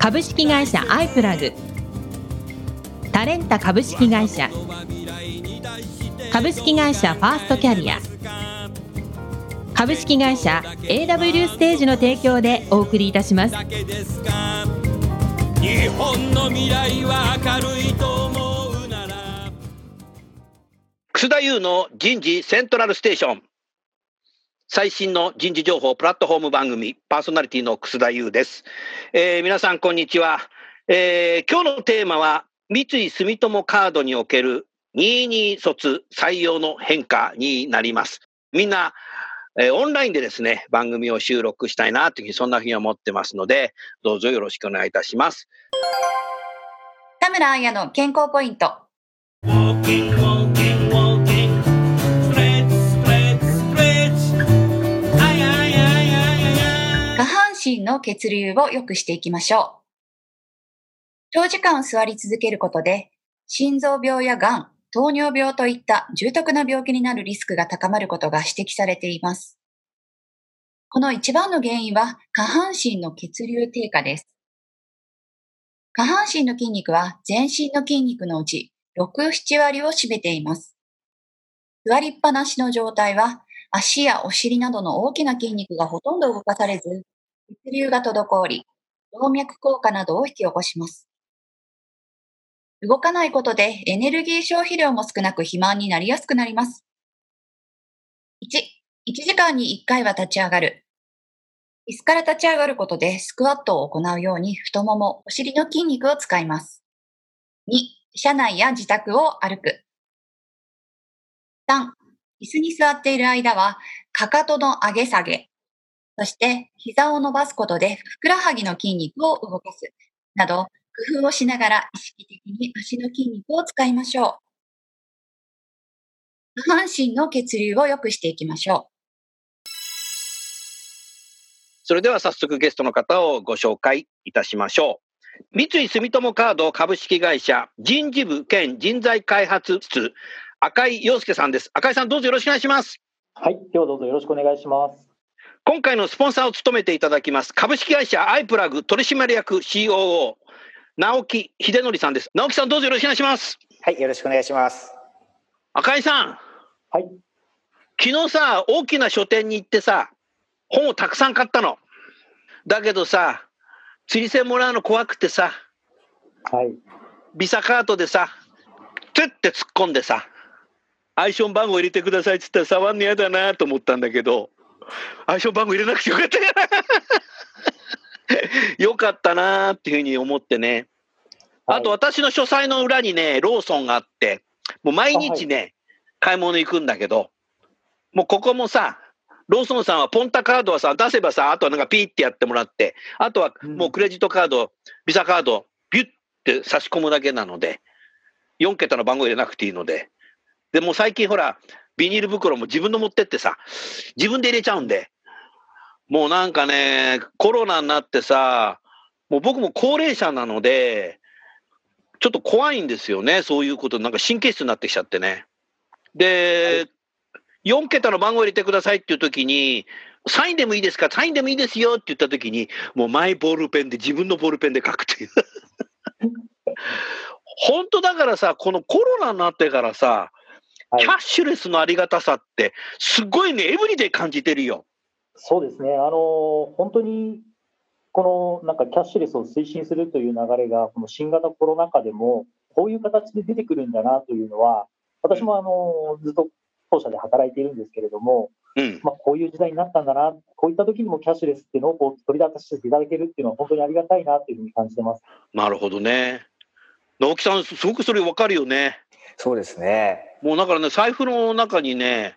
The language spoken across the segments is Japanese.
株式会社アイプラグ。タレンタ株式会社。株式会社ファーストキャリア。株式会社 AW ステージの提供でお送りいたします。日本の未来は明るいと思うなら。楠田優の人事セントラルステーション最新の人事情報プラットフォーム番組パーソナリティの楠田優です、えー皆さんこんにちは、えー今日のテーマは三井住友カードにおける22卒採用の変化になりますみんなえーオンラインでですね、番組を収録したいなというふうに、そんなふうに思ってますので、どうぞよろしくお願いいたします。田村彩の健康ポイント。身の血流を良くしていきましょう。長時間座り続けることで、心臓病やがん、糖尿病といった重篤な病気になるリスクが高まることが指摘されています。この一番の原因は下半身の血流低下です。下半身の筋肉は全身の筋肉のうち6、7割を占めています。座りっぱなしの状態は足やお尻などの大きな筋肉がほとんど動かされず、血流が滞り、動脈硬化などを引き起こします。動かないことでエネルギー消費量も少なく肥満になりやすくなります。1、1時間に1回は立ち上がる。椅子から立ち上がることでスクワットを行うように太もも、お尻の筋肉を使います。2、車内や自宅を歩く。3、椅子に座っている間は、かかとの上げ下げ、そして膝を伸ばすことでふくらはぎの筋肉を動かす、など工夫をしながら意識的に足の筋肉を使いましょう。下半身の血流を良くしていきましょそれでは早速ゲストの方をご紹介いたしましょう。三井住友カード株式会社人事部兼人材開発室赤井陽介さんです。赤井さんどうぞよろしくお願いします。はい、今日どうぞよろしくお願いします。今回のスポンサーを務めていただきます株式会社アイプラグ取締役 COO 直木秀則さんです。直木さんどうぞよろしくお願いします。はい、よろしくお願いします。赤井さん、はい、昨日さ、大きな書店に行ってさ、本をたくさん買ったの。だけどさ、釣り銭もらうの怖くてさ、はい、ビザカートでさ、ツッて突っ込んでさ、アイション番号入れてくださいっつったら触んの嫌だなと思ったんだけど、アイション番号入れなくてよかった。よかったなっていうふうに思ってね。あと私の書斎の裏にね、ローソンがあって、もう毎日ね、買い物行くんだけど、もうここもさ、ローソンさんはポンタカードはさ、出せばさ、あとはなんかピーってやってもらって、あとはもうクレジットカード、ビザカード、ビュッて差し込むだけなので、4桁の番号入れなくていいので、でもう最近ほら、ビニール袋も自分の持ってってさ、自分で入れちゃうんで、もうなんかね、コロナになってさ、もう僕も高齢者なので、ちょっと怖いんですよね、そういうこと、なんか神経質になってきちゃってね。で、4桁の番号入れてくださいっていう時に、サインでもいいですか、サインでもいいですよって言った時に、もうマイボールペンで、自分のボールペンで書くっていう。本当だからさ、このコロナになってからさ、はいキャッシュレスのありがたさって、すごいね、エブリデイ感じてるよ。そうですね、あの本当にこのなんかキャッシュレスを推進するという流れが、この新型コロナ禍でも、こういう形で出てくるんだなというのは、私もあのずっと当社で働いているんですけれども、うん。まあ、こういう時代になったんだな、こういった時にもキャッシュレスっていうのをこう取り出していただけるっていうのは、本当にありがたいなというふうに感じてます。なるほどね。直樹さん、すごくそれ分かるよね。そうですね。もうだからね、財布の中にね、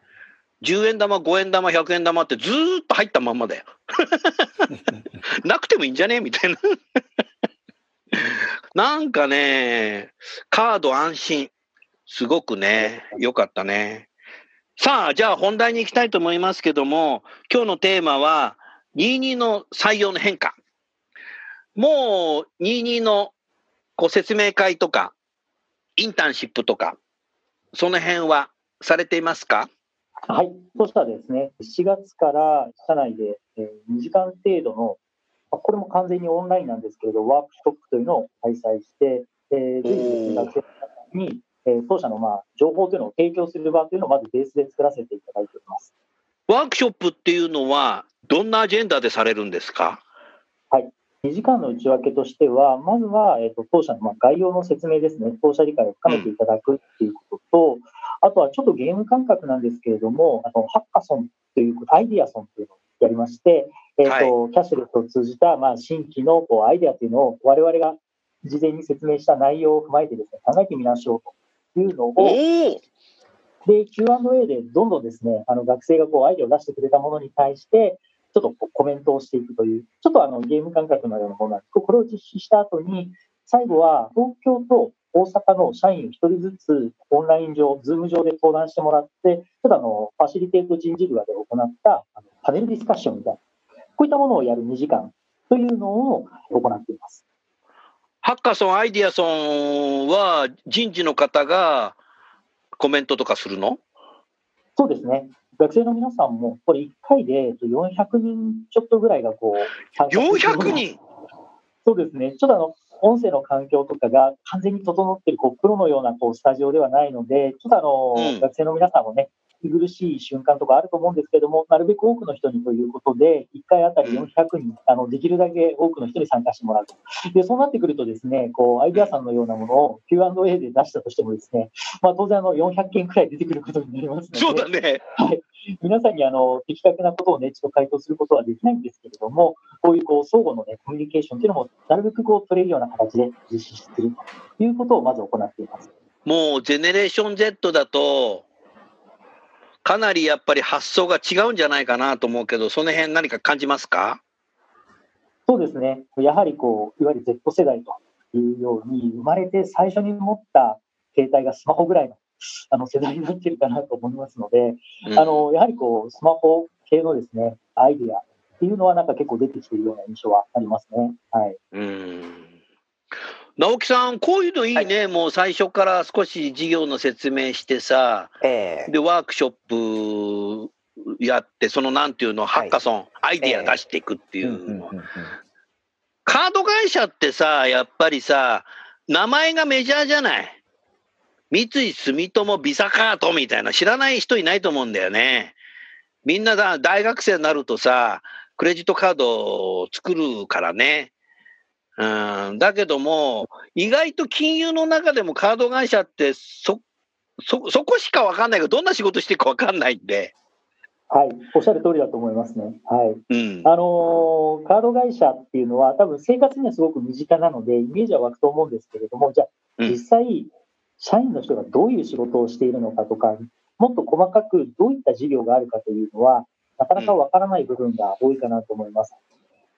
10円玉、5円玉、100円玉ってずーっと入ったまんまだよ。なくてもいいんじゃね？みたいな。なんかね、カード安心。すごくね、良かったね。さあ、じゃあ本題に行きたいと思いますけども、今日のテーマは、22の採用の変化。もう、22のこう説明会とか、インターンシップとか、その辺はされていますか？はい、そしたらですね、7月から社内でえー2時間程度の、まあこれも完全にオンラインなんですけれど、ワークショップというのを開催して、えー、随時学生の方に、えー当社のまあ情報というのを提供する場というのをまずベースで作らせていただいております。ワークショップっていうのは、どんなアジェンダでされるんですか？2時間の内訳としては、まずは、えー、と当社のまあ概要の説明ですね、当社理解を深めていただくっていうことと、あとはちょっとゲーム感覚なんですけれども、あのハッカソンというアイディアソンというのをやりまして、えーとキャッシュレスを通じたまあ新規のこうアイデアというのを、我々が事前に説明した内容を踏まえてですね、考えてみましょうというのを、おおで、Q&A でどんどんですね、あの学生がこうアイデアを出してくれたものに対して、ちょっとこうコメントをしていくという、ちょっとあのゲーム感覚のようなものなんですこれを実施した後に、最後は東京と大阪の社員1人ずつオンライン上、ズーム上で登壇してもらって、ちょっとあのファシリテート人事部で行ったあのパネルディスカッションみたいな、こういったものをやる2時間というのを行っています。ハッカソン、アイディアソンは人事の方がコメントとかするの？そうですね。学生の皆さんも、これ1回でえっと400人ちょっとぐらいがこう、参加する ?400 人？そうですね。ちょっとあの、音声の環境とかが完全に整っている、こう、プロのような、こう、スタジオではないので、ちょっとあの、うん学生の皆さんもね、息苦しい瞬間とかあると思うんですけれども、なるべく多くの人にということで、1回あたり400人、あの、できるだけ多くの人に参加してもらうと。で、そうなってくるとですね、こう、アイデアさんのようなものを Q&A で出したとしてもですね、まあ、当然あの、400件くらい出てくることになりますので、そうだね。皆さんにあの的確なことをね、ちょっと回答することはできないんですけれども、こういうこう相互のね、コミュニケーションというのも、なるべくこう取れるような形で実施するということをまず行っています。もうジェネレーション Z だと、かなりやっぱり発想が違うんじゃないかなと思うけど、その辺何か感じますか？そうですね、やはりこう、いわゆる Z 世代というように、生まれて最初に持った携帯がスマホぐらいのあの世代になっているかなと思いますので、うん。あのやはりこうスマホ系のですねアイディアっていうのは、なんか結構出てきているような印象はありますね。はい。うん直樹さん、こういうのいいね、もう最初から少し事業の説明してさ、ええ。で、ワークショップやって、そのなんていうの、ハッカソン、アイディア出していくっていうカード会社ってさ、やっぱりさ、名前がメジャーじゃない。三井住友ビザカードみたいな知らない人いないと思うんだよね。みんなだ大学生になるとさ、クレジットカードを作るからね。うん、だけども、意外と金融の中でもカード会社ってそ、そ、そこしかわかんないけど、どんな仕事してるかわかんないんで。はい、おっしゃる通りだと思いますね。はいうん。あのーカード会社っていうのは、多分生活にはすごく身近なので、イメージは湧くと思うんですけれども、じゃあ、うん実際、社員の人がどういう仕事をしているのかとか、もっと細かくどういった事業があるかというのは、なかなかわからない部分が多いかなと思います。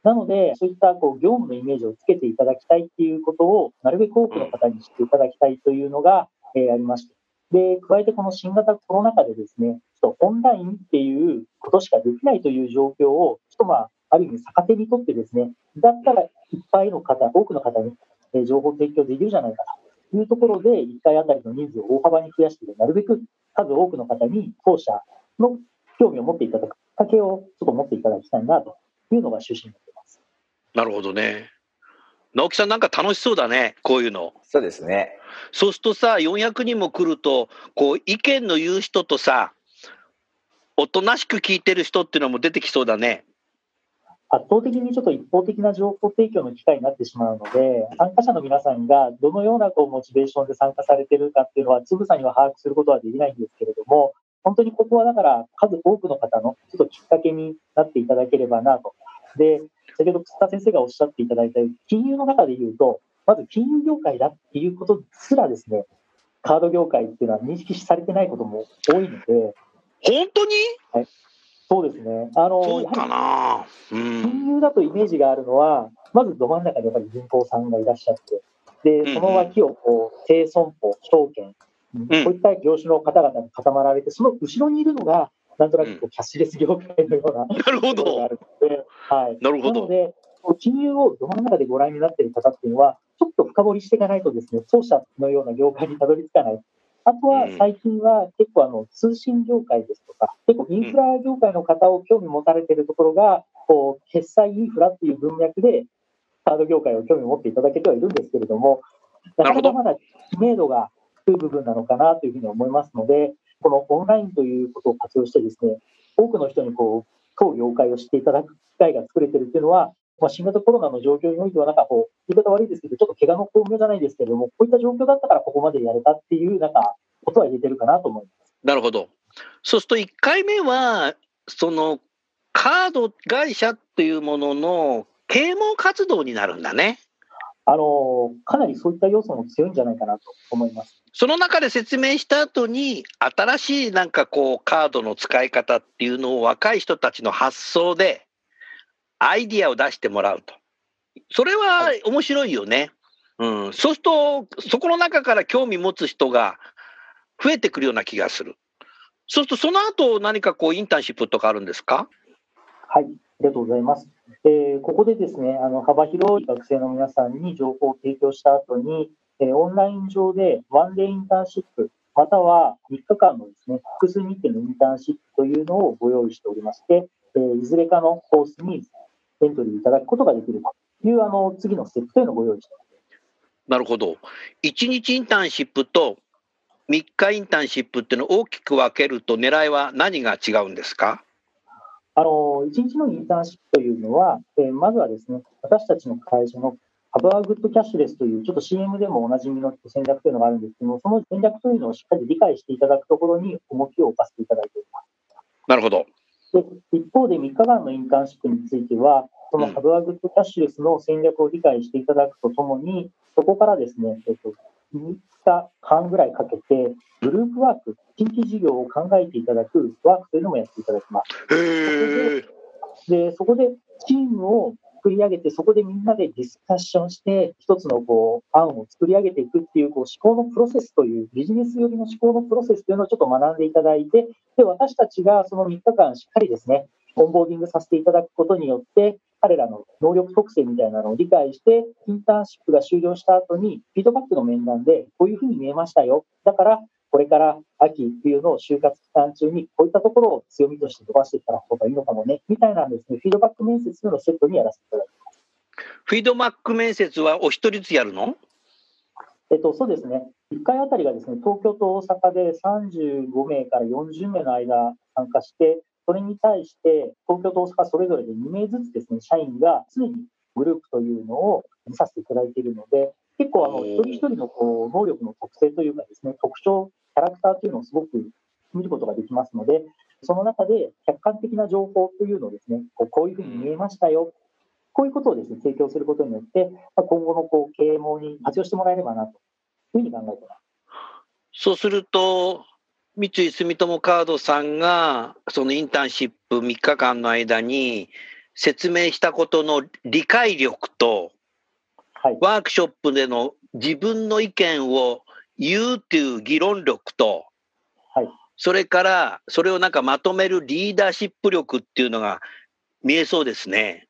なので、そういったこう業務のイメージをつけていただきたいっていうことを、なるべく多くの方に知っていただきたいというのが、えありまして。で、加えてこの新型コロナ禍でですね、ちょっとオンラインっていうことしかできないという状況を、ちょっとまあ、ある意味逆手にとってですね、だったらいっぱいの方、多くの方に情報提供できるじゃないかというところで、1回あたりの人数を大幅に増やして、なるべく数多くの方に当社の興味を持っていただくきっかけをちょっと持っていただきたいなというのが趣旨になっています。なるほどね。直樹さんなんか楽しそうだね、こういうの。そうですね。そうするとさ、400人も来ると、こう、意見の言う人とさ、おとなしく聞いてる人っていうのも出てきそうだね。圧倒的にちょっと一方的な情報提供の機会になってしまうので、参加者の皆さんがどのようなこうモチベーションで参加されているかっていうのは、つぶさには把握することはできないんですけれども、本当にここはだから、数多くの方のちょっときっかけになっていただければなと。で、先ほど楠田先生がおっしゃっていただいたように、金融の中で言うと、まず金融業界だっていうことすらですね、カード業界っていうのは認識されてないことも多いので、本当に？そうですね。あの、そうかな。うりん。金融だとイメージがあるのは、まずど真ん中にやっぱり銀行さんがいらっしゃって、で、その脇をこう、低損保、証券、こういった業種の方々に固まられて、その後ろにいるのが、なんとなくこうキャッシュレス業界のような なるほどあ。るので、はい。なるほどなので、金融をど真ん中でご覧になっている方っていうのは、ちょっと深掘りしていかないとですね、当社のような業界にたどり着かない。あとはうん最近は結構あの通信業界ですとか、結構インフラ業界の方を興味持たれているところが、こう決済インフラっていう文脈で、カード業界を興味持っていただけてはいるんですけれども、なかなかまだ知名度が低い部分なのかなというふうに思いますので、このオンラインということを活用してですね、多くの人にこう当業界を知っていただく機会が作れているというのは、まあ、新型コロナの状況においては、なんかこう、言い方悪いですけど、ちょっと怪我の巧妙じゃないですけれども、こういった状況だったからここまでやれたっていう、なんか、ことは言えてるかなと思います。なるほど。そうすると1回目は、そのカード会社っていうものの啓蒙活動になるんだね。あの、かなりそういった要素も強いんじゃないかなと思います。その中で説明した後に、新しいなんかこう、カードの使い方っていうのを若い人たちの発想で、アイディアを出してもらうと。それは面白いよね。うん。そうすると、そこの中から興味持つ人が増えてくるような気がする。そうすると、その後何かこう、インターンシップとかあるんですか？はい、ありがとうございます。えーここでですね、あの幅広い学生の皆さんに情報を提供した後に、えーオンライン上でワンデーインターンシップ、または3日間のですね、複数日程のインターンシップというのをご用意しておりまして、えーいずれかのコースにエントリーいただくことができるという、あの、次のステップというのをご用意しております。なるほど。1日インターンシップと3日インターンシップっていうのを大きく分けると、狙いは何が違うんですか？あの、1日のインターンシップというのは、えーまずはですね、私たちの会社のハブアグッドキャッシュレスという、ちょっと CM でもおなじみの戦略というのがあるんですけども、その戦略というのをしっかり理解していただくところに重きを置かせていただいております。なるほど。で一方で3日間のインターンシップについては、そのうんハブアグッドキャッシュレスの戦略を理解していただくとともに、そこからですね、えっと、3日間ぐらいかけて、グループワーク、新規事業を考えていただくワークというのもやっていただきます。で、そこでチームを作り上げて、そこでみんなでディスカッションして、一つのこう案を作り上げていくっていうこう思考のプロセスという、ビジネス寄りの思考のプロセスというのをちょっと学んでいただいて、で、私たちがその3日間しっかりですね、オンボーディングさせていただくことによって、彼らの能力特性みたいなのを理解して、インターンシップが終了した後に、フィードバックの面談で、こういうふうに見えましたよ。だから、これから秋、冬の就活期間中に、こういったところを強みとして伸ばしていったら方がいいのかもね、みたいなですね、フィードバック面接のをセットにやらせていただいてます。フィードバック面接はお一人ずつやるの？えっと、そうですね。1回あたりがですね、東京と大阪で35名から40名の間参加して、それに対して東京と大阪それぞれで2名ずつですね、社員が常にグループというのを見させていただいているので、結構あの、一人一人のこう能力の特性というかですね、特徴、キャラクターというのをすごく見ることができますので、その中で客観的な情報というのをですね、こうこういうふうに見えましたよ。こういうことをですね、提供することによって、まあ今後のこう啓蒙に活用してもらえればなというふうに考えています。そうすると、三井住友カードさんが、そのインターンシップ3日間の間に説明したことの理解力と、はい。ワークショップでの自分の意見を言うっていう議論力と、はい。それから、それをなんかまとめるリーダーシップ力っていうのが見えそうですね。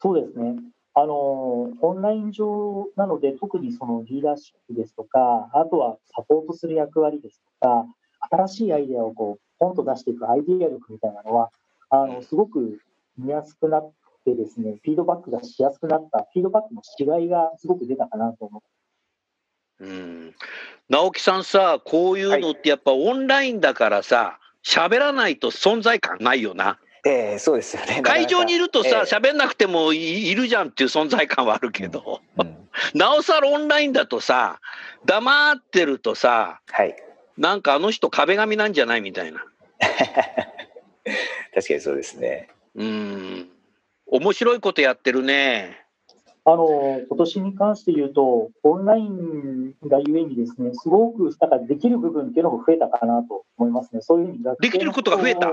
そうですね。あの、オンライン上なので、特にそのリーダーシップですとか、あとはサポートする役割ですとか、新しいアイデアをこう、ポンと出していくアイデア力みたいなのは、あの、すごく見やすくなってですね、フィードバックがしやすくなった、フィードバックの違いがすごく出たかなと思うん。直樹さんさ、こういうのってやっぱオンラインだからさ、喋らないと存在感ないよな。ええそうですよね。会場にいるとさ、え喋んなくてもいいるじゃんっていう存在感はあるけど、えうん なおさらオンラインだとさ、黙ってるとさ、はい。なんかあの人壁紙なんじゃないみたいな。確かにそうですね。うん。面白いことやってるね。う。あの、今年に関して言うと、オンラインがゆえにですね、すごく、なんかできる部分っていうのも増えたかなと思いますね。そういうふうにできることが増えた？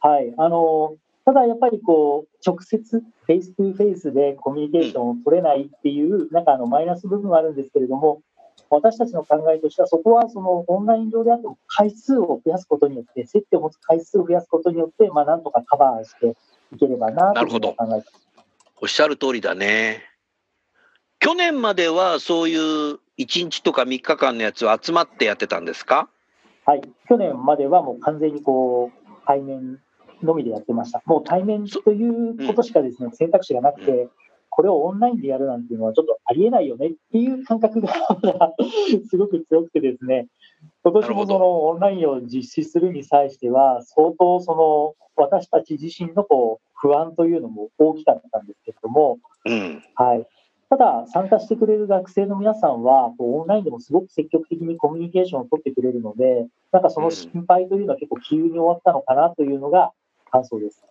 はい。あの、ただやっぱりこう、直接、フェイス2フェイスでコミュニケーションを取れないっていう、なんかあのマイナス部分はあるんですけれども、私たちの考えとしては、そこはそのオンライン上であっても回数を増やすことによって、接点を持つ回数を増やすことによって、まあなんとかカバーしていければなと考えてます。おっしゃる通りだね。去年まではそういう1日とか3日間のやつを集まってやってたんですか？はい、去年まではもう完全にこう対面のみでやってました。もう対面ということしかですね、選択肢がなくて、これをオンラインでやるなんていうのはちょっとありえないよねっていう感覚が すごく強くてですね、今年もそのオンラインを実施するに際しては、相当その私たち自身のこう不安というのも大きかったんですけれども、うん。はい。ただ、参加してくれる学生の皆さんは、こうオンラインでもすごく積極的にコミュニケーションを取ってくれるので、なんかその心配というのは結構急に終わったのかなというのが感想です。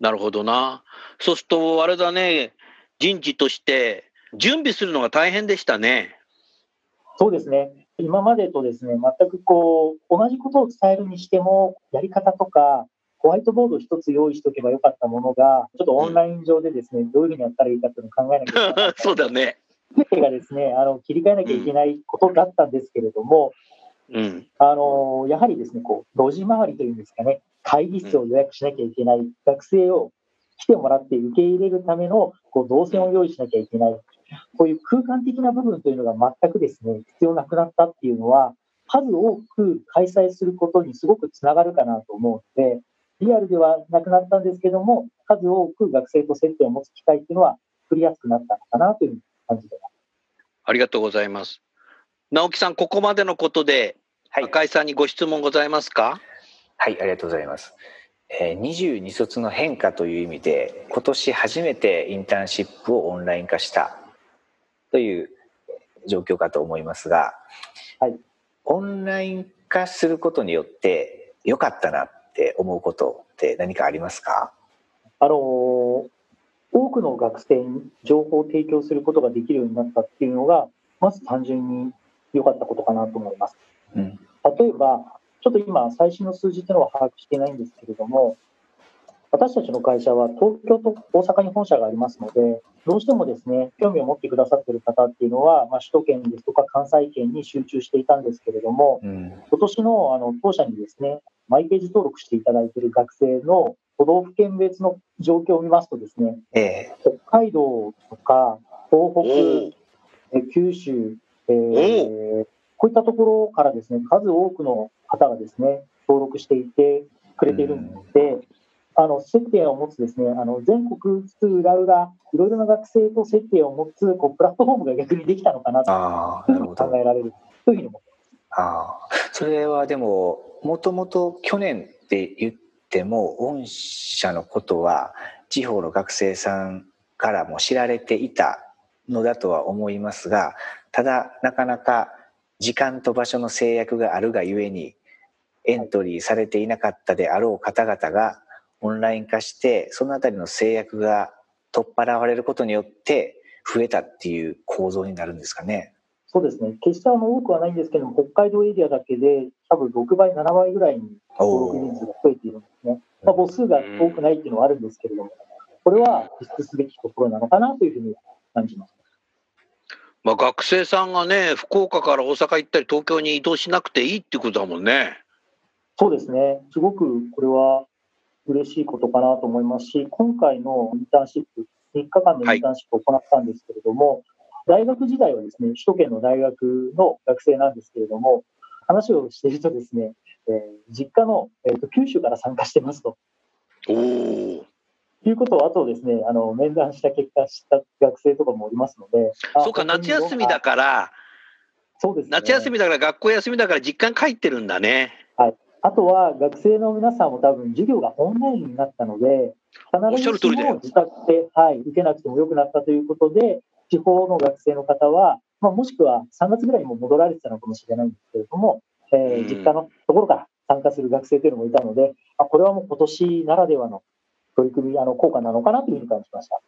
なるほどな。そうすると、あれだね、人事として準備するのが大変でしたね。そうですね。今までとですね、全くこう、同じことを伝えるにしても、やり方とか、ホワイトボードを一つ用意しておけばよかったものが、ちょっとオンライン上でですね、どういうふうにやったらいいかっていうのを考えなきゃいけない。そうだね。全てがですね、あの、切り替えなきゃいけないことだったんですけれども、うん。あのやはりですね、こう、路地回りというんですかね、会議室を予約しなきゃいけない、学生を来てもらって受け入れるためのこう動線を用意しなきゃいけない、こういう空間的な部分というのが全くですね、必要なくなったっていうのは、数多く開催することにすごくつながるかなと思うので、リアルではなくなったんですけども、数多く学生と接点を持つ機会っていうのは作りやすくなったのかなという感じてます。ありがとうございます。直樹さん、ここまでのことで、はい。赤井さんにご質問ございますか？はい、ありがとうございます。えー、22卒の変化という意味で、今年初めてインターンシップをオンライン化したという状況かと思いますが、はい。オンライン化することによって良かったなって思うことって何かありますか？あのー多くの学生に情報を提供することができるようになったっていうのが、まず単純に良かったことかなと思います。うん。例えば、ちょっと今、最新の数字というのは把握していないんですけれども、私たちの会社は東京と大阪に本社がありますので、どうしてもですね、興味を持ってくださっている方っていうのは、まあ、首都圏ですとか関西圏に集中していたんですけれども、うん。今年のあの当社にですね、マイページ登録していただいている学生の都道府県別の状況を見ますとですね、ええ。北海道とか東北、おーえ九州、えーこういったところからですね、数多くの方がですね、登録していてくれているので、あの接点を持つですね、あの全国津々浦々、いろいろな学生と接点を持つこうプラットフォームが逆にできたのかなと。考えられるというふうに思ってああ、それはでも、もともと去年って言っても、御社のことは地方の学生さんからも知られていたのだとは思いますが、ただなかなか時間と場所の制約があるがゆえに、エントリーされていなかったであろう方々がオンライン化して、そのあたりの制約が取っ払われることによって増えたっていう構造になるんですかね。そうですね、決してあの多くはないんですけども、北海道エリアだけで、多分6倍、7倍ぐらいに登録人数が増えているんですね。まあ、母数が多くないっていうのはあるんですけれども、これは実施すべきところなのかなというふうに感じます。まあ、学生さんがね、福岡から大阪行ったり、東京に移動しなくていいっていうことだもんね。そうですね、すごくこれは嬉しいことかなと思いますし、今回のインターンシップ、3日間のインターンシップを行ったんですけれども、大学時代はですね、首都圏の大学の学生なんですけれども、話をしているとですね、えー実家の、えーと九州から参加してますと。おお。いうことを、あとですね、あの面談した結果、知った学生とかもおりますので、あそうか、夏休みだから、そうですね、夏休みだから学校休みだから実家に帰ってるんだね。あとは学生の皆さんも多分授業がオンラインになったので、必ずしも自宅で、はい、受けなくてもよくなったということで、地方の学生の方は、まあ、もしくは3月ぐらいにも戻られてたのかもしれないんですけれども、えーうん実家のところから参加する学生というのもいたので、あこれはもう今年ならではの取り組み、あの効果なのかなというふうに感じました。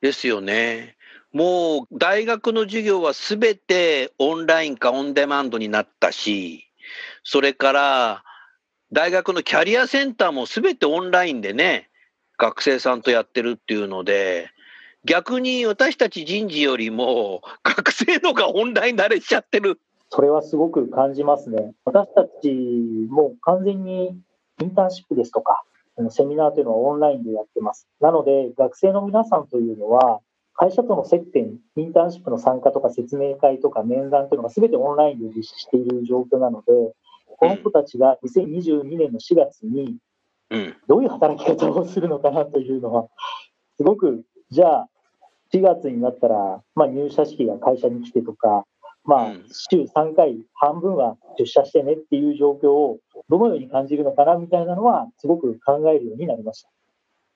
ですよね。もう大学の授業はすべてオンラインかオンデマンドになったし、それから大学のキャリアセンターもすべてオンラインでね、学生さんとやってるっていうので、逆に私たち人事よりも学生のがオンライン慣れしちゃってる。それはすごく感じますね。私たちも完全にインターンシップですとか、セミナーというのはオンラインでやってます。なので、学生の皆さんというのは、会社との接点、インターンシップの参加とか説明会とか面談というのが全てオンラインで実施している状況なので、この子たちが2022年の4月にうん。どういう働き方をするのかなというのは、すごく、じゃあ、4月になったら、まあ、入社式が会社に来てとか、まあうん、週3回、半分は出社してねっていう状況をどのように感じるのかなみたいなのは、すごく考えるようになりました。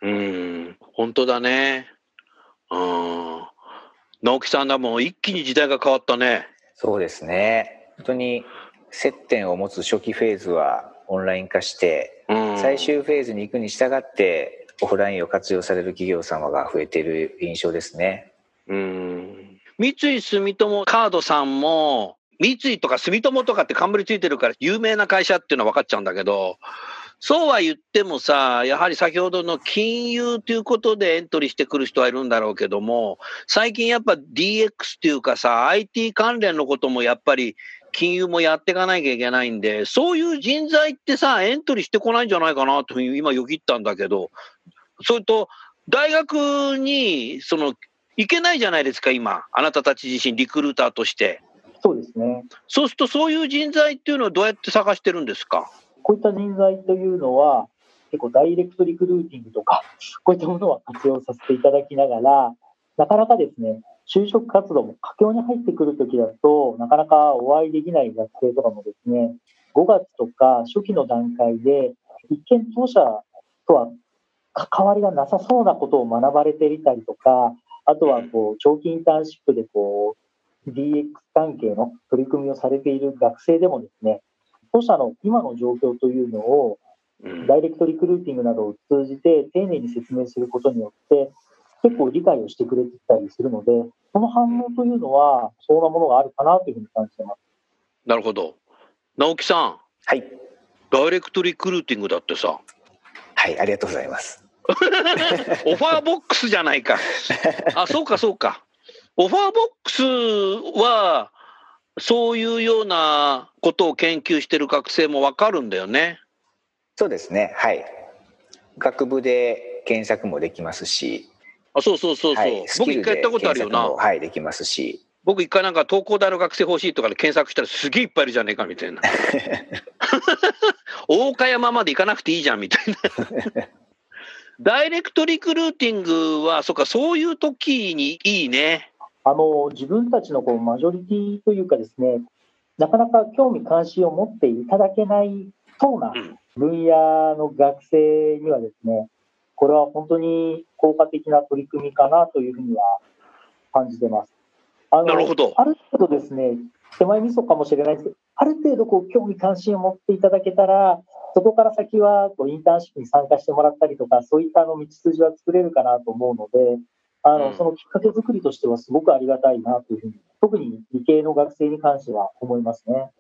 うん、本当だね。うん。直樹さんだもん、一気に時代が変わったね。そうですね。本当に接点を持つ初期フェーズはオンライン化して、うん。最終フェーズに行くに従ってオフラインを活用される企業様が増えている印象ですね。うん。三井住友カードさんも、三井とか住友とかって冠ついてるから有名な会社っていうのは分かっちゃうんだけど、そうは言ってもさ、やはり先ほどの金融ということでエントリーしてくる人はいるんだろうけども、最近やっぱ DX っていうかさ、IT 関連のこともやっぱり金融もやっていかなきゃいけないんで、そういう人材ってさ、エントリーしてこないんじゃないかなという今よぎったんだけど、それと、大学に、その、行けないじゃないですか、今。あなたたち自身、リクルーターとして。そうですね。そうすると、そういう人材っていうのはどうやって探してるんですか？こういった人材というのは、結構ダイレクトリクルーティングとか、こういったものは活用させていただきながら、なかなかですね、就職活動も佳境に入ってくるときだと、なかなかお会いできない学生とかもですね、5月とか初期の段階で、一見当社とは関わりがなさそうなことを学ばれていたりとか、あとはこう長期インターンシップでこう DX 関係の取り組みをされている学生でもですね、当社の今の状況というのをうん。ダイレクトリクルーティングなどを通じて丁寧に説明することによって、結構理解をしてくれてたりするので、その反応というのは、そうなものがあるかなというふうに感じてます。なるほど。直樹さん、はい。ダイレクトリクルーティングだってさ、はい、ありがとうございます。オファーボックスじゃないか。あ、そうか、そうか。オファーボックスは、そういうようなことを研究してる学生もわかるんだよね。そうですね。はい。学部で検索もできますし、あ、そうそうそうそう。はい、ス僕一回やったことあるよな。はい、できますし、僕一回なんか東工大の学生欲しいとかで検索したらすげえいっぱいいるじゃねえかみたいな。大岡山まで行かなくていいじゃんみたいな。ダイレクトリクルーティングは、そっか、そういう時にいいね。あの自分たちのこうマジョリティというかですね、なかなか興味関心を持っていただけないそうなうん分野の学生にはですね、これは本当に効果的な取り組みかなというふうには感じてます。あのなるほどある程度ですね、手前味噌かもしれないですけど、ある程度こう興味関心を持っていただけたら、そこから先はこうインターンシップに参加してもらったりとか、そういったあの道筋は作れるかなと思うので、あのうんそのきっかけ作りとしてはすごくありがたいなというふうに、特に理系の学生に関しては思いますね。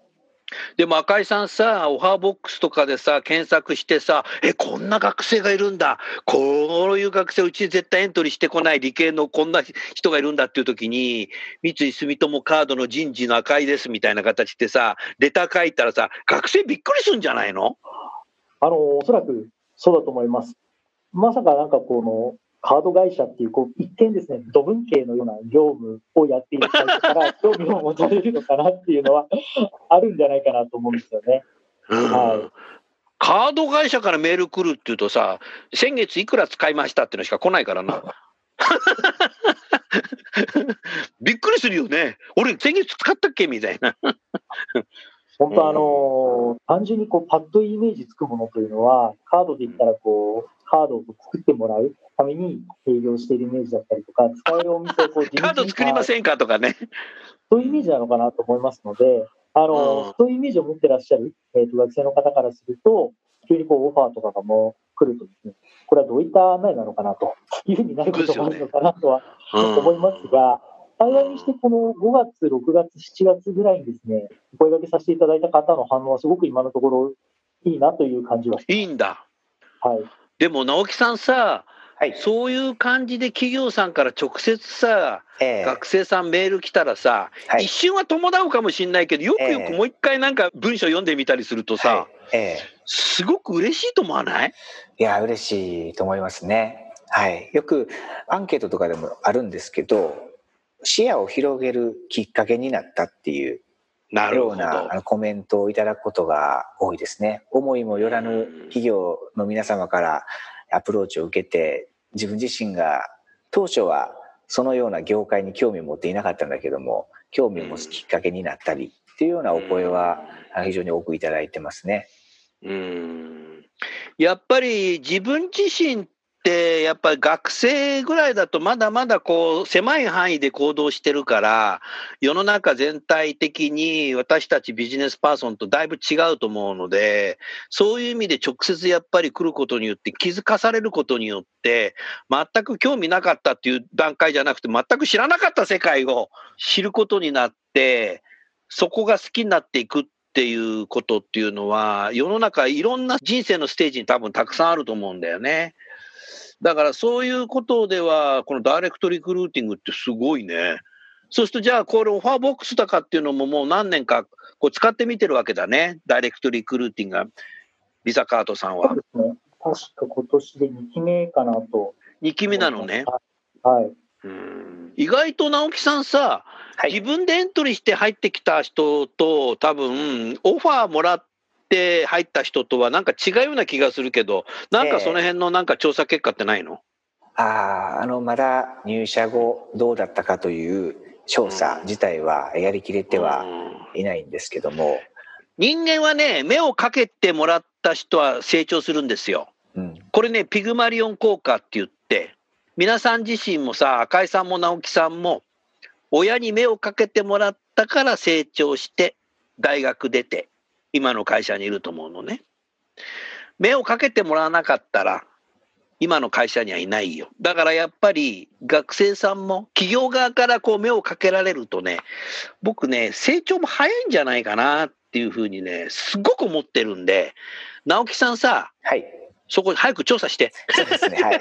でも赤井さんさ、オファーボックスとかでさ、検索してさ、え、こんな学生がいるんだ。こういう学生、うち絶対エントリーしてこない理系のこんな人がいるんだっていう時に、三井住友カードの人事の赤井ですみたいな形でさ、レター書いたらさ、学生びっくりするんじゃないの？あのおそらくそうだと思います。まさかなんかこのカード会社っていうこう一見ですね、土文系のような業務をやっている会社から 興味を持たれるのかなっていうのはあるんじゃないかなと思うんですよね。うんはいカード会社からメール来るっていうとさ、先月いくら使いましたっていうのしか来ないからな。びっくりするよね。俺、先月使ったっけみたいな。本当あの単純にこうパッとイメージつくものというのは、カードで言ったらこう、カードを作ってもらうために営業しているイメージだったりとか、使えるお店をこう カード作りませんかとかね。そういうイメージなのかなと思いますので、あのうんそういうイメージを持ってらっしゃる、えーと学生の方からすると、急にこうオファーとかがもう来るとですね、これはどういった案内なのかなというふうになることもあるのかなとはうん思いますが、幸いにしてこの5月、6月、7月ぐらいにですね、お声掛けさせていただいた方の反応はすごく今のところいいなという感じはしいいんだ。はい。でも直樹さんさ、はい。そういう感じで企業さんから直接さ、ええ学生さんメール来たらさ、はい一瞬は伴うかもしれないけど、よくよくもう一回なんか文章読んでみたりするとさ、はいええすごく嬉しいと思わない？いや、嬉しいと思いますね。はい。よくアンケートとかでもあるんですけど、視野を広げるきっかけになったっていうなるほど。ようなコメントをいただくことが多いですね。思いもよらぬ企業の皆様からアプローチを受けて、自分自身が当初はそのような業界に興味を持っていなかったんだけども、興味を持つきっかけになったりっていうようなお声はあ非常に多くいただいてますね。うんやっぱり自分自身って、やっぱり学生ぐらいだとまだまだこう狭い範囲で行動してるから、世の中全体的に私たちビジネスパーソンとだいぶ違うと思うので、そういう意味で直接やっぱり来ることによって気づかされることによって、全く興味なかったっていう段階じゃなくて、全く知らなかった世界を知ることになって、そこが好きになっていくっていうことっていうのは、世の中いろんな人生のステージに多分たくさんあると思うんだよね。だからそういうことでは、このダイレクトリクルーティングってすごいね。そうすると、じゃあ、これオファーボックスとかっていうのももう何年かこう使ってみてるわけだね。ダイレクトリクルーティングが、ビザカートさんはそうで。すね。確か今年で2期目かなと。2期目なのね。はい。うん意外と直樹さんさ、はい自分でエントリーして入ってきた人と、多分オファーもらって入った人とはなんか違うような気がするけど、なんかその辺のなんか調査結果ってないの、ああ、あの、まだ入社後どうだったかという調査自体はやりきれてはうん。いないんですけども、人間はね、目をかけてもらった人は成長するんですよ。うん、これね、ピグマリオン効果って言って、皆さん自身もさ、赤井さんも直樹さんも、親に目をかけてもらったから成長して、大学出て、今の会社にいると思うのね。目をかけてもらわなかったら、今の会社にはいないよ。だからやっぱり学生さんも企業側からこう目をかけられるとね、僕ね、成長も早いんじゃないかなっていうふうにね、すごく思ってるんで、直樹さんさ、はい。そこ早く調査して。そうですね。はい。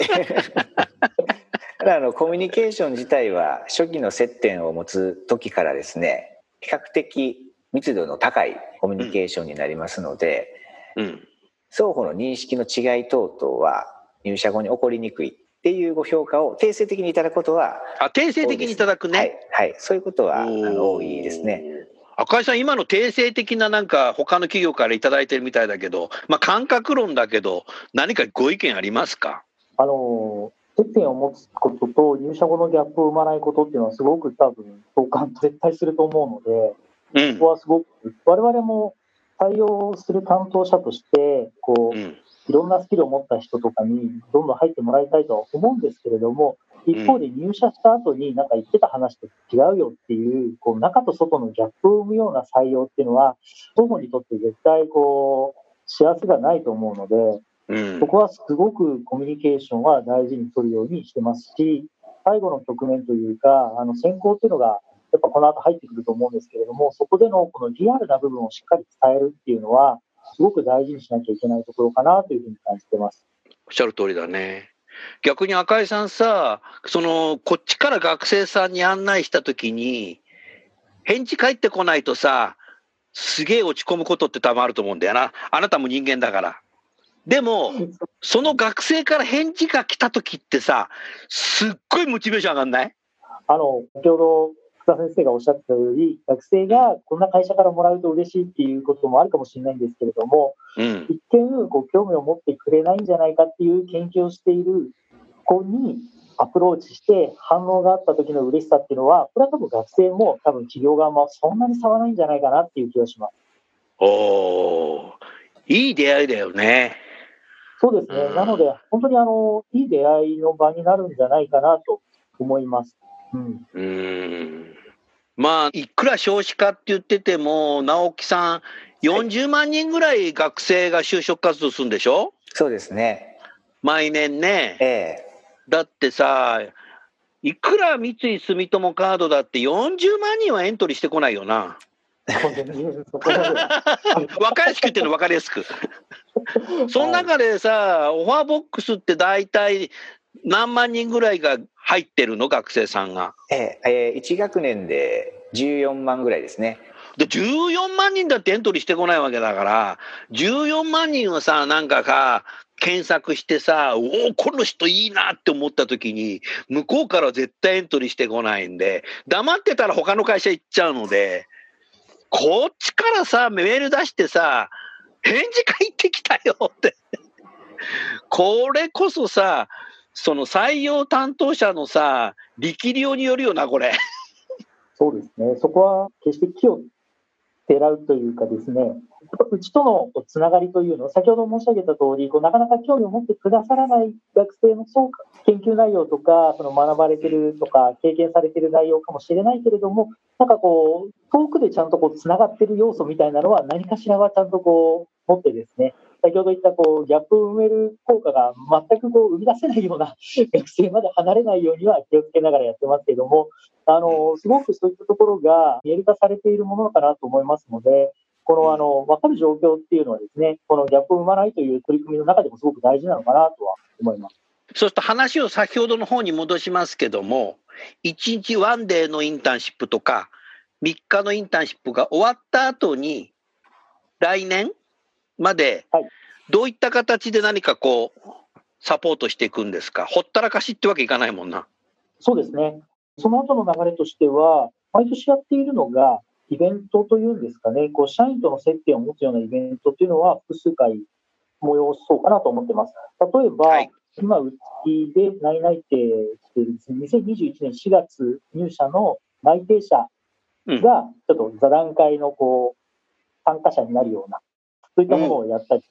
あのコミュニケーション自体は初期の接点を持つ時からですね、比較的密度の高いコミュニケーションになりますので、うん。双方の認識の違い等々は入社後に起こりにくいっていうご評価を定性的にいただくことはあ、定性的にいただくね。はい、はい、そういうことはあの多いですね。赤井さん、今の定性的ななんか他の企業からいただいてるみたいだけど、まあ感覚論だけど、何かご意見ありますか？あの、接点を持つことと入社後のギャップを生まないことっていうのはすごく多分相関絶対すると思うので、うんここ。はすごく、我々も対応する担当者として、こう、うん。いろんなスキルを持った人とかにどんどん入ってもらいたいとは思うんですけれども、一方で入社した後になんか言ってた話と違うよっていう、こう中と外のギャップを生むような採用っていうのは、双方にとって絶対こう、幸せがないと思うので、うんそ。こはすごくコミュニケーションは大事に取るようにしてますし、最後の局面というか、あの選考っていうのが、やっぱこの後入ってくると思うんですけれども、そこでのこのリアルな部分をしっかり伝えるっていうのは、すごく大事にしなきゃいけないところかなというふうに感じてます。おっしゃる通りだね。逆に赤井さんさ、その、こっちから学生さんに案内したときに、返事返ってこないとさ、すげえ落ち込むことって多分あると思うんだよな。あなたも人間だから。でも、その学生から返事が来たときってさ、すっごいモチベーション上がんない？あの、先ほど福田先生がおっしゃったように、学生がこんな会社からもらうと嬉しいっていうこともあるかもしれないんですけれども、うん。一見こう興味を持ってくれないんじゃないかっていう研究をしている子にアプローチして反応があった時の嬉しさっていうのは、これは多分学生も多分企業側もそんなに差はないんじゃないかなっていう気がします。おー、いい出会いだよね。そうですね。うんなので、本当にあの、いい出会いの場になるんじゃないかなと思います。うん。うーん。まあ、いくら少子化って言ってても、直樹さん、40万人ぐらい学生が就職活動するんでしょ？そうですね。毎年ね。ええだってさ、いくら三井住友カードだって40万人はエントリーしてこないよな。分かりやすく言ってるの分かりやすく。その中でさ、オファーボックスって大体何万人ぐらいが入ってるの、学生さんが。えーえー、1学年で14万ぐらいですね。で、14万人だってエントリーしてこないわけだから、14万人をさ、なんかさ、検索してさ、おお、この人いいなって思った時に、向こうからは絶対エントリーしてこないんで、黙ってたら他の会社行っちゃうので、こっちからさ、メール出してさ、返事返ってきたよって。これこそさ、その採用担当者のさ、力量によるよな、これ。そうですね。そこは決して気をてらうというかですね、うちとのつながりというのを、先ほど申し上げた通り、こうなかなか興味を持ってくださらない学生のそうか研究内容とか、その学ばれてるとか、経験されてる内容かもしれないけれども、なんかこう、遠くでちゃんとこうつながってる要素みたいなのは、何かしらはちゃんとこう持ってですね、先ほど言ったこうギャップを埋める効果が全くこう生み出せないような 学生まで離れないようには気をつけながらやってますけれども、あのすごくそういったところが見える化されているものかなと思いますので、このあの分かる状況っていうのはですね、このギャップを生まないという取り組みの中でもすごく大事なのかなとは思います。そうすると話を先ほどの方に戻しますけども、1日ワンデーのインターンシップとか、3日のインターンシップが終わった後に、来年まではい、どういった形で何かこう、サポートしていくんですか？ほったらかしってわけいかないもんな。そうですね。その後の流れとしては、毎年やっているのが、イベントというんですかね、こう社員との接点を持つようなイベントというのは、複数回催そうかなと思ってます。例えば、はい今、うちで内々定しているですね、2021年4月入社の内定者が、ちょっと座談会のこう参加者になるような、そういったものをやったりし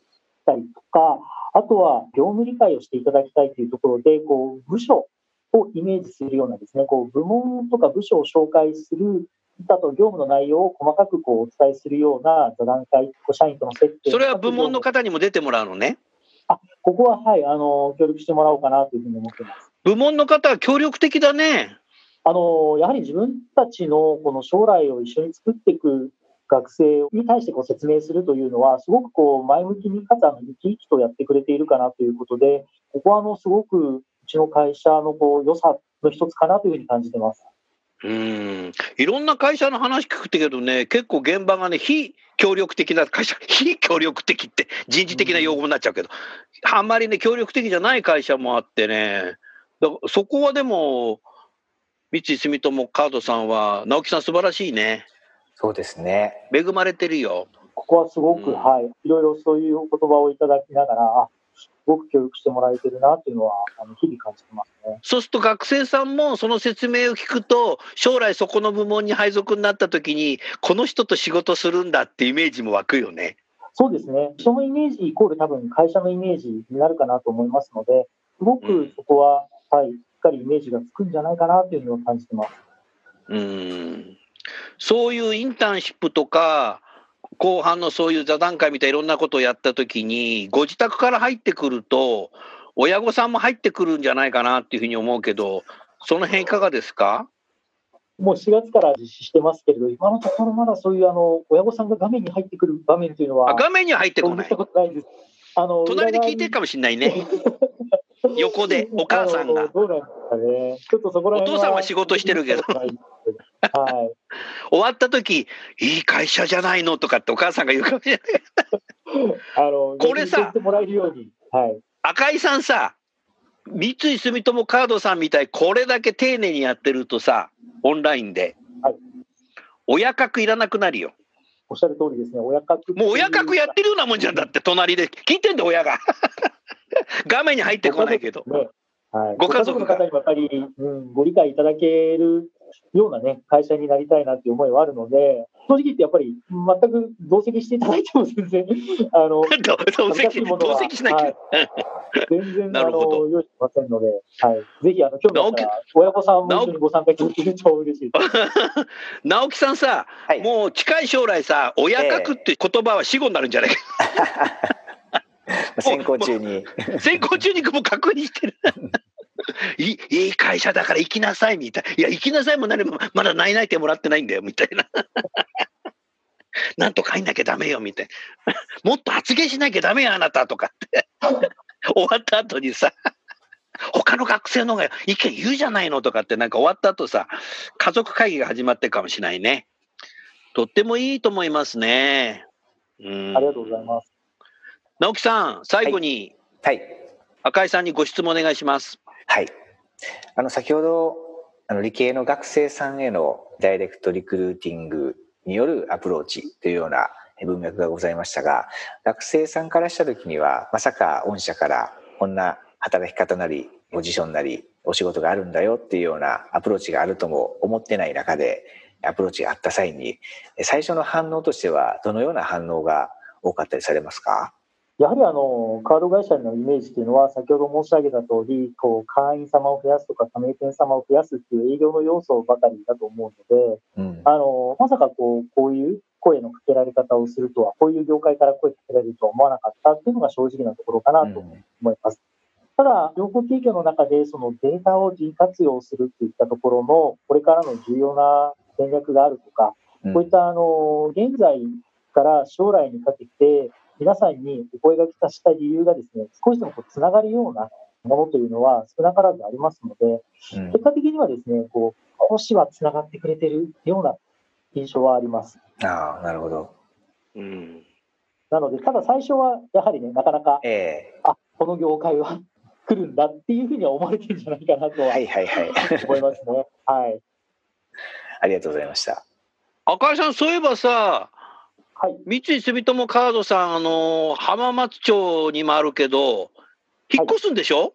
たりとか、あとは業務理解をしていただきたいというところで、こう部署をイメージするようなですね、こう部門とか部署を紹介する、あと業務の内容を細かくこうお伝えするような座談会、社員との接点それは部門の方にも出てもらうのね？ここは、はい、あの、協力してもらおうかなというふうに思ってます。部門の方は協力的だね。あの、やはり自分たちのこの将来を一緒に作っていく学生に対してこう説明するというのは、すごくこう前向きに、かつあの生き生きとやってくれているかなということで、ここはあの、すごくうちの会社のこう良さの一つかなというふうに感じてます。うん。いろんな会社の話聞くけどね、結構現場がね、非協力的な会社、非協力的って人事的な用語になっちゃうけど、あんまりね、協力的じゃない会社もあってね、だそこはでも、三井住友カードさんは、直樹さん素晴らしいね。そうですね。恵まれてるよ。ここはすごく、うんはい、いろいろそういうお言葉をいただきながら、あすごく協力してもらえてるなというのは、あの日々感じてますね。そうすると学生さんもその説明を聞くと、将来そこの部門に配属になった時に、この人と仕事するんだってイメージも湧くよね。そうですね。そのイメージイコール多分会社のイメージになるかなと思いますので、すごくそこは、はい、しっかりイメージがつくんじゃないかなというのを感じてます。うんそういうインターンシップとか、後半のそういう座談会みたいないろんなことをやったときに、ご自宅から入ってくると、親御さんも入ってくるんじゃないかなっていうふうに思うけど、その辺いかがですか？もう4月から実施してますけれど、今のところまだそういうあの親御さんが画面に入ってくる場面というのは、あ画面には入ってこないないです。あの隣で聞いてるかもしれないね。横でお母さんがね。ちょっとそこら辺お父さんは仕事してるけどはい。終わった時いい会社じゃないのとかってお母さんが言うかもしれない。あの、これさ言ってもらえるように。はい。赤井さんさ、三井住友カードさんみたい、これだけ丁寧にやってるとさ、オンラインで、はい親格いらなくなるよ。おっしゃる通りですね。親格。もう親格やってるようなもんじゃんだって、隣で。聞いてんだよ、親が。画面に入ってこないけど。ね。はい。ご家族の方にもやっぱり、うん、ご理解いただけるようなね、会社になりたいなっていう思いはあるので、正直言ってやっぱり、全く同席していただいても全然、あの、同席同席しなきゃ。全然、あなるほどの、用意しませんので、はい。ぜひ、あの、興味あったら、親御さんも一緒にご参加いただけると嬉しいです。直樹さんさ、はい。もう近い将来さ、親格って言葉は死語になるんじゃないか。先行中に。先行中にもう確認してる。いいいい会社だから行きなさいみたい。いや、行きなさいも何もまだ内々定もらってないんだよみたいな。なんとか入んなきゃダメよみたいな。もっと発言しなきゃダメよあなたとかって。終わった後にさ、他他の学生の方が意見言うじゃないのとかってなんか終わった後さ、家族会議が始まってるかもしれないね。とってもいいと思いますね。うんありがとうございます。直樹さん、最後にはい。赤井さんにご質問お願いします。はい。あの、先ほど、あの、理系の学生さんへのダイレクトリクルーティングによるアプローチというような文脈がございましたが、学生さんからしたときには、まさか御社からこんな働き方なり、ポジションなり、お仕事があるんだよっていうようなアプローチがあるとも思ってない中で、アプローチがあった際に、最初の反応としては、どのような反応が多かったりされますか？やはりあのカード会社のイメージというのは、先ほど申し上げた通り、こう会員様を増やすとか、加盟店様を増やすっていう営業の要素ばかりだと思うので、うん。あのまさかこうこういう声のかけられ方をするとは、こういう業界から声かけられるとは思わなかったっていうのが正直なところかなと思います。ただ、情報提供の中で、そのデータを自活用するっていったところの、これからの重要な戦略があるとか、うんこういったあの現在から将来にかけて、皆さんにお声がけさせた理由がですね、少しでもこうつながるようなものというのは少なからずありますので、うん結果的にはですね、こう、講師はつながってくれてるような印象はあります。ああ、なるほど。うん。なので、ただ最初はやはりね、なかなか、ええあこの業界は 来るんだっていうふうには思われてるんじゃないかなとははいはいはい。思いますね。はい。ありがとうございました。赤井さん、そういえばさ、はい。三井住友カードさん、あの浜松町にもあるけど、引っ越すんでしょ、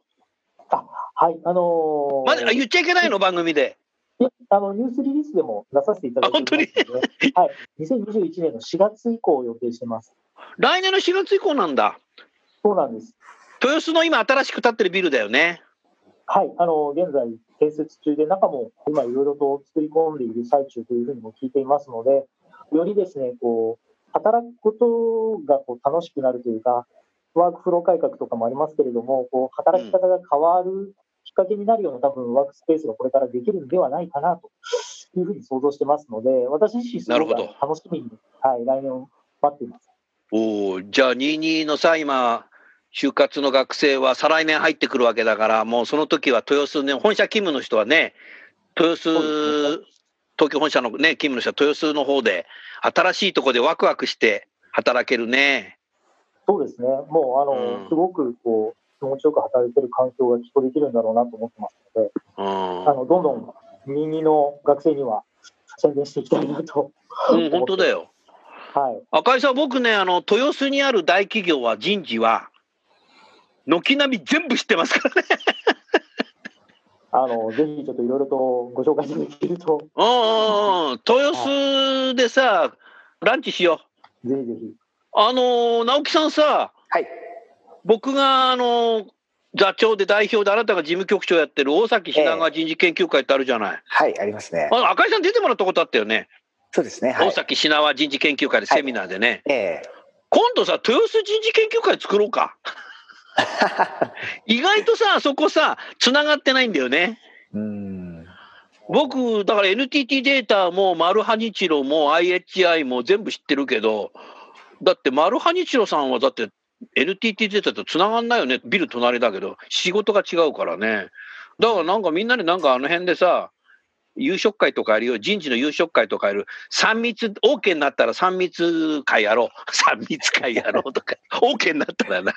はい。あのーまだあ言っちゃいけないの、番組で。いやあのニュースリリースでも出させていただいておりますので、はい、2021年の4月以降を予定してます。来年の4月以降なんだ。そうなんです。豊洲の今、新しく建ってるビルだよね。はい、あの現在、建設中で、中も今、いろいろと作り込んでいる最中というふうにも聞いていますので、よりですねこう働くことがこう楽しくなるというか、ワークフロー改革とかもありますけれども、こう働き方が変わるきっかけになるような、多分ワークスペースがこれからできるんではないかなというふうに想像してますので、私自身、すご楽しみに、はい、来年を待っています。おお、じゃあ、22のさ、今、就活の学生は再来年入ってくるわけだから、もうその時は豊洲ね、本社勤務の人はね、豊洲、東京本社のね、勤務の人は豊洲の方で、新しいところでワクワクして働けるね。そうですね、もうあの、うんすごくこう気持ちよく働いてる環境がきっとできるんだろうなと思ってますので、うんあのどんどん22の学生には宣伝していきたいなと。うん、本当だよ。はい、赤井さん、僕ね、あの、豊洲にある大企業は人事は、軒並み全部知ってますからね。あのぜひちょっといろいろとご紹介いただけると、うんうんうん。豊洲でさ、ランチしよう。ぜひぜひ。あのー直樹さんさ、はい。僕があの座長で代表であなたが事務局長やってる大崎品川人事研究会ってあるじゃない。はい、ありますね。あ赤井さん出てもらったことあったよね。そうですね。はい大。崎品川人事研究会でセミナーでね。ええ今度さ、豊洲人事研究会作ろうか。意外とさ、そこさ、つながってないんだよね。うん。僕、だから NTT データもマルハニチロも IHI も全部知ってるけど、だってマルハニチロさんはだって NTT データとつながんないよね。ビル隣だけど、仕事が違うからね。だからなんかみんなでなんかあの辺でさ、夕食会とかやるよ、人事の夕食会とかやる、3密、OK になったら3密会やろう、3密会やろうとか、OK になったらな。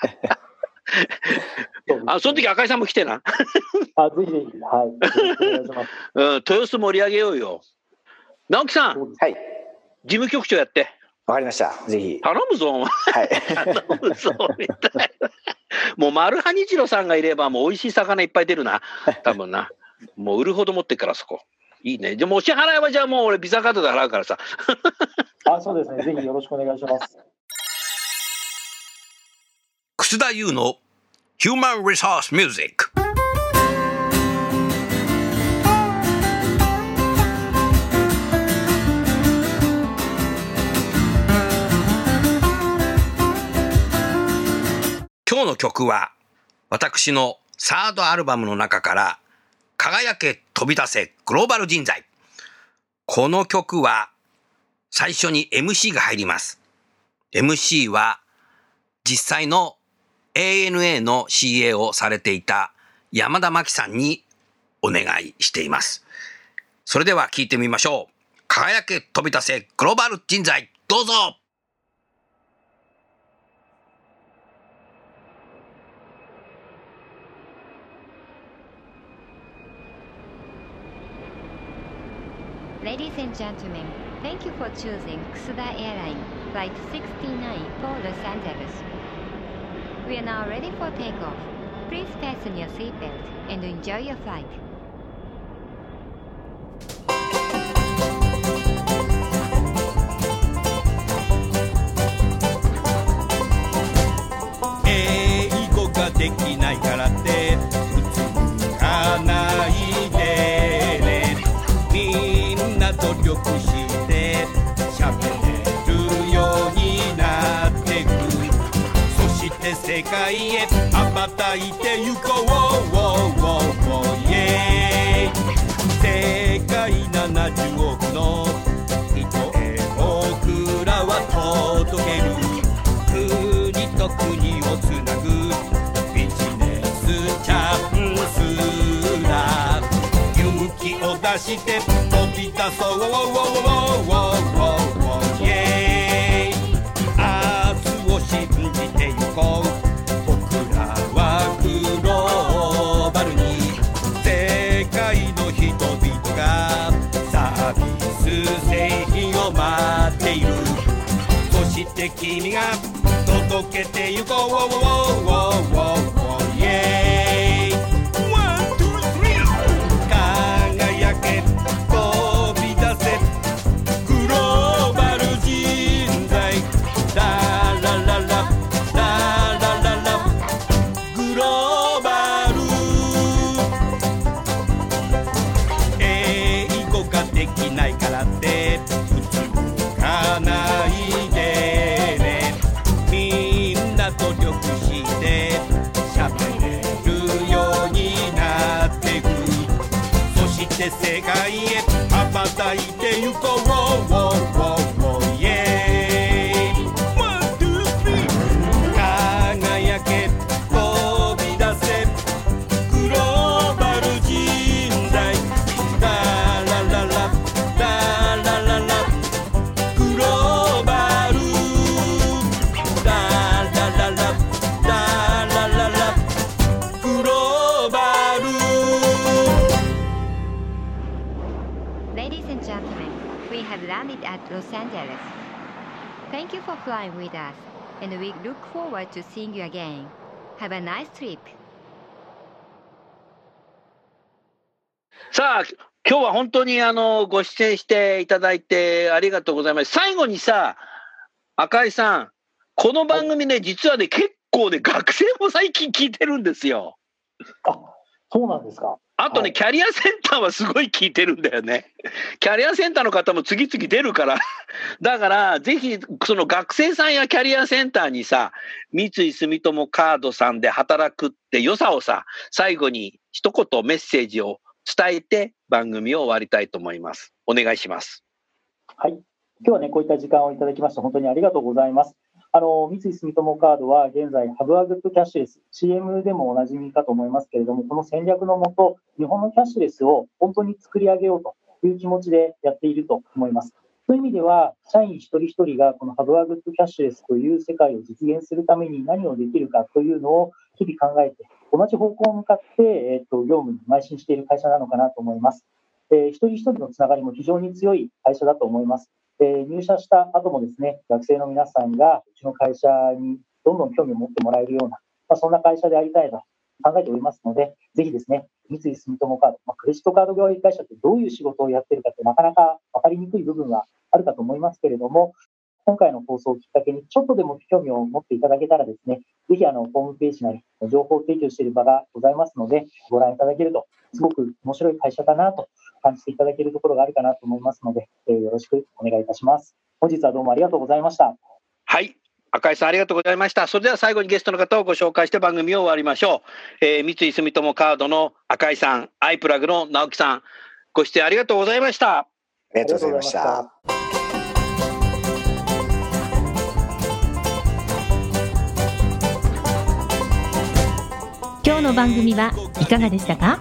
あ、その時赤井さんも来てな。あぜひぜひ、はい、よろしくお願いします。うん、豊洲盛り上げようよ。直樹さん、はい。事務局長やって。わかりました。ぜひ。頼むぞ、お前。はい。頼むぞ、みたいな。もう、マルハニチロさんがいれば、もう美味しい魚いっぱい出るな。多分な。もう売るほど持ってっから、そこ。いいね。じゃあもうお支払いはじゃあもう俺ビザカードで払うからさ。あそうですね、ぜひよろしくお願いします。楠田優の Human Resource Music 今日の曲は私のサードアルバムの中から輝け飛び出せグローバル人材。この曲は最初に MC が入ります。MC は実際の ANA の CA をされていた山田真紀さんにお願いしています。それでは聞いてみましょう。輝け飛び出せグローバル人材、どうぞレディーズエンジェントメン、Thank you for choosing 楠田エアライン、Flight 69 for Los Angeles. We are now ready for takeoff. Please fasten your seatbelt and enjoy your flight. 英語ができないからって 世界へ羽ばたいてゆこう世界70億の人へ僕らは届ける国と国をつなぐビジネスチャンスだ勇気を出して飛び出そうイエーイ明日を信じてゆこうている。そして君が届けてゆこう。roll, roll. And we look forward to seeing you again. Have a nice trip. さあ、今日は本当にあの、ご出演していただいてありがとうございます。最後にさ、赤井さん、この番組ね、実はね、結構ね、学生も最近聞いてるんですよ。あそうなんですか。あとね、はいキャリアセンターはすごい聞いてるんだよね。キャリアセンターの方も次々出るから。だから、ぜひ、その学生さんやキャリアセンターにさ、三井住友カードさんで働くって良さをさ、最後に一言メッセージを伝えて番組を終わりたいと思います。お願いします。はい。今日はね、こういった時間をいただきまして、本当にありがとうございます。あの、三井住友カードは現在、ハブアグッドキャッシュレス、CM でもおなじみかと思いますけれども、この戦略のもと、日本のキャッシュレスを本当に作り上げようという気持ちでやっていると思います。そういう意味では、社員一人一人がこのハブアグッドキャッシュレスという世界を実現するために何をできるかというのを日々考えて、同じ方向に向かって、えっと、業務に邁進している会社なのかなと思います。えー一人一人のつながりも非常に強い会社だと思います。え入社した後もですね、学生の皆さんがうちの会社にどんどん興味を持ってもらえるような、まあ、そんな会社でありたいと考えておりますので、ぜひですね、三井住友カード、まあ、クレジットカード業界会社ってどういう仕事をやってるかってなかなか分かりにくい部分はあるかと思いますけれども、今回の放送をきっかけにちょっとでも興味を持っていただけたらですね、ぜひあのホームページなり情報を提供している場がございますので、ご覧いただけると、すごく面白い会社だなと感じていただけるところがあるかなと思いますので、えーよろしくお願いいたします。本日はどうもありがとうございました。はい。赤井さんありがとうございました。それでは最後にゲストの方をご紹介して番組を終わりましょう。えー三井住友カードの赤井さん、アイプラグの直樹さん、ご出演ありがとうございました。ありがとうございました。今日のの番組はいかがでしたか？